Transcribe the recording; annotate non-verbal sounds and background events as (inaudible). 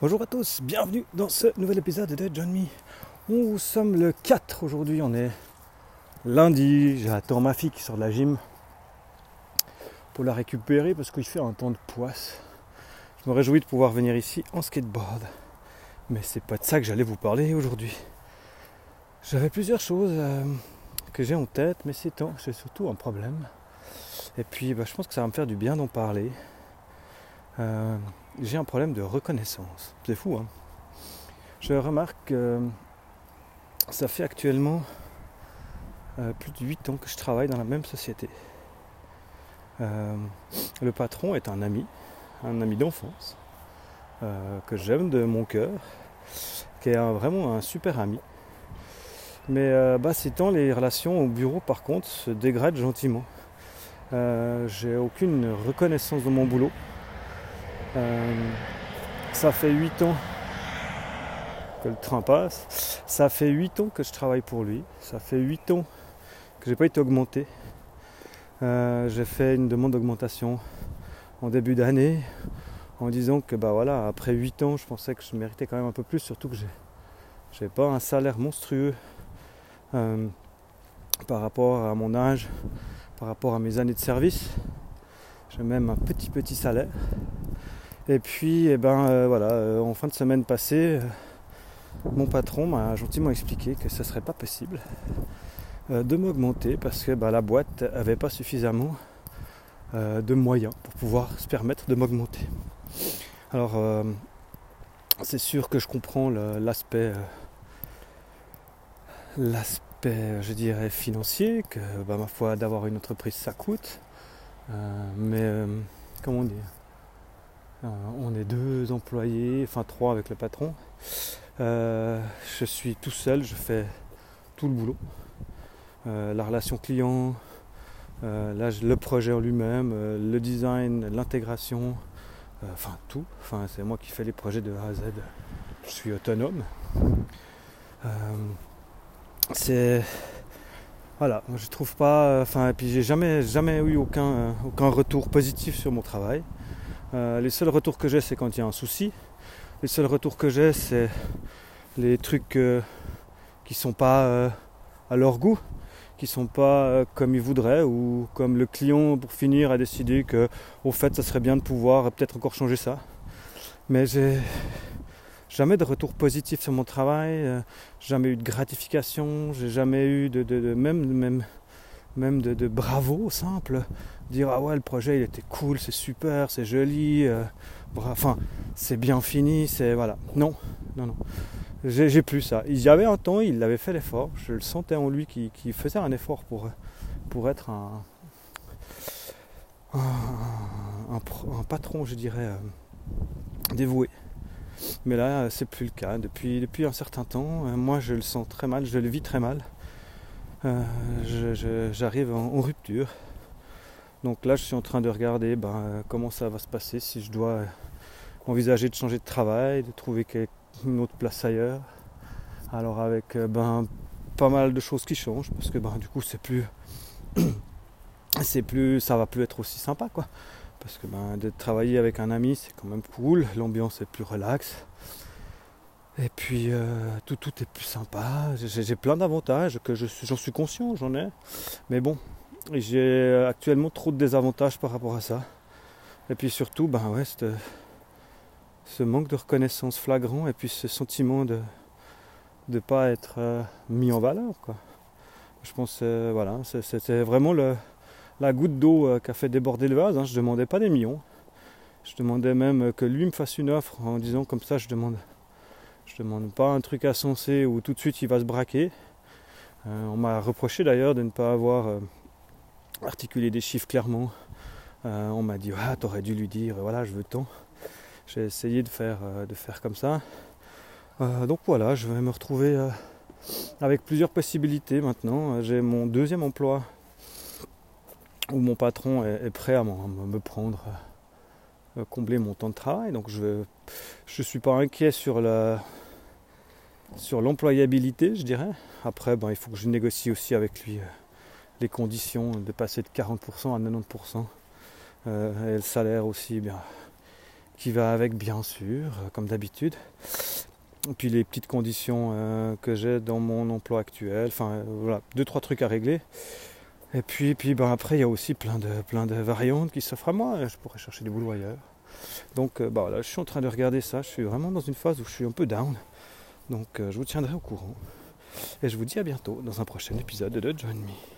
Bonjour à tous, bienvenue dans ce nouvel épisode de John Me. Nous sommes le 4 aujourd'hui, on est lundi, j'attends ma fille qui sort de la gym pour la récupérer parce qu'il fait un temps de poisse. Je me réjouis de pouvoir venir ici en skateboard. Mais c'est pas de ça que j'allais vous parler aujourd'hui. J'avais plusieurs choses euh, que j'ai en tête, mais c'est c'est surtout un problème. Et puis bah, je pense que ça va me faire du bien d'en parler. Euh, j'ai un problème de reconnaissance. C'est fou, hein Je remarque que ça fait actuellement euh, plus de 8 ans que je travaille dans la même société. Euh, le patron est un ami, un ami d'enfance, que j'aime de mon cœur, qui est vraiment un super ami. Mais bah, ces temps, les relations au bureau, par contre, se dégradent gentiment. j'ai aucune reconnaissance de mon boulot. Euh, ça fait 8 ans que le train passe. Ça fait 8 ans que je travaille pour lui. Ça fait 8 ans que j'ai pas été augmenté. Euh, j'ai fait une demande d'augmentation en début d'année en disant que bah voilà, après 8 ans, je pensais que je méritais quand même un peu plus, surtout que j'ai pas un salaire monstrueux euh, par rapport à mon âge, par rapport à mes années de service. J'ai même un petit petit salaire. Et puis, eh ben, euh, voilà, euh, en fin de semaine passée, euh, mon patron m'a gentiment expliqué que ce ne serait pas possible de m'augmenter parce que bah, la boîte n'avait pas suffisamment de moyens pour pouvoir se permettre de m'augmenter. Alors, c'est sûr que je comprends l'aspect, l'aspect, je dirais, financier, que bah, ma foi, d'avoir une entreprise, ça coûte. mais, comment dire? On est deux employés, enfin trois avec le patron. Euh, je suis tout seul, je fais tout le boulot. Euh, la relation client, le projet en lui-même, le design, l'intégration, enfin tout. Enfin, c'est moi qui fais les projets de A à Z. Je suis autonome. c'est voilà, je trouve pas. Enfin, et puis j'ai jamais, jamais eu aucun retour positif sur mon travail. Euh, les seuls retours que j'ai, c'est quand il y a un souci. Les seuls retours que j'ai, c'est les trucs euh, qui sont pas euh, à leur goût, qui sont pas comme ils voudraient, ou comme le client, pour finir, a décidé que, au fait, ça serait bien de pouvoir peut-être encore changer ça. Mais j'ai jamais de retour positif sur mon travail, jamais eu de gratification, j'ai jamais eu de, de même, même même de, bravo simple, dire ah ouais le projet il était cool, c'est super, c'est joli, euh, enfin c'est bien fini, c'est voilà. Non, non, non. J'ai plus ça. Il y avait un temps, il avait fait l'effort, je le sentais en lui qui, faisait un effort pour, être un, un, patron, je dirais, euh, dévoué. Mais là, c'est plus le cas. Depuis, depuis un certain temps, euh, moi je le sens très mal, je le vis très mal. Euh, j'arrive en, rupture. Donc là, je suis en train de regarder ben, comment ça va se passer, si je dois envisager de changer de travail, de trouver une autre place ailleurs. Alors avec euh, ben, pas mal de choses qui changent, parce que ben, du coup, c'est plus, (coughs) c'est plus, ça va plus être aussi sympa, quoi. Parce que ben, de travailler avec un ami, c'est quand même cool, l'ambiance est plus relaxe. Et puis euh, tout, tout est plus sympa. J'ai plein d'avantages que j'en suis conscient, j'en ai. Mais bon, j'ai actuellement trop de désavantages par rapport à ça. Et puis surtout, ben ouais, ce manque de reconnaissance flagrant et puis ce sentiment de ne pas être euh, mis en valeur. Quoi. Je pense euh, voilà, c'était vraiment la goutte d'eau qui a fait déborder le vase. Hein. Je ne demandais pas des millions. Je demandais même que lui me fasse une offre en disant comme ça je demande je demande pas un truc à sensé où tout de suite il va se braquer. Euh, on m'a reproché d'ailleurs de ne pas avoir euh, articulé des chiffres clairement. Euh, on m'a dit ah t'aurais dû lui dire voilà je veux tant. J'ai essayé de faire, de faire comme ça. donc voilà, je vais me retrouver avec plusieurs possibilités maintenant. J'ai mon deuxième emploi où mon patron est, prêt à me prendre, combler mon temps de travail. Donc je ne je suis pas inquiet sur la, sur l'employabilité, je dirais. Après, ben, il faut que je négocie aussi avec lui euh, les conditions de passer de 40% à 90%. Euh, et le salaire aussi, eh bien, qui va avec bien sûr, euh, comme d'habitude. Et puis les petites conditions que j'ai dans mon emploi actuel, enfin voilà, deux trois trucs à régler. Et puis, puis ben, après il y a aussi plein de, plein de variantes qui s'offrent à moi, je pourrais chercher du boulot ailleurs. Donc bah, voilà, je suis en train de regarder ça, je suis vraiment dans une phase où je suis un peu down. Donc je vous tiendrai au courant. Et je vous dis à bientôt dans un prochain épisode de Join Me.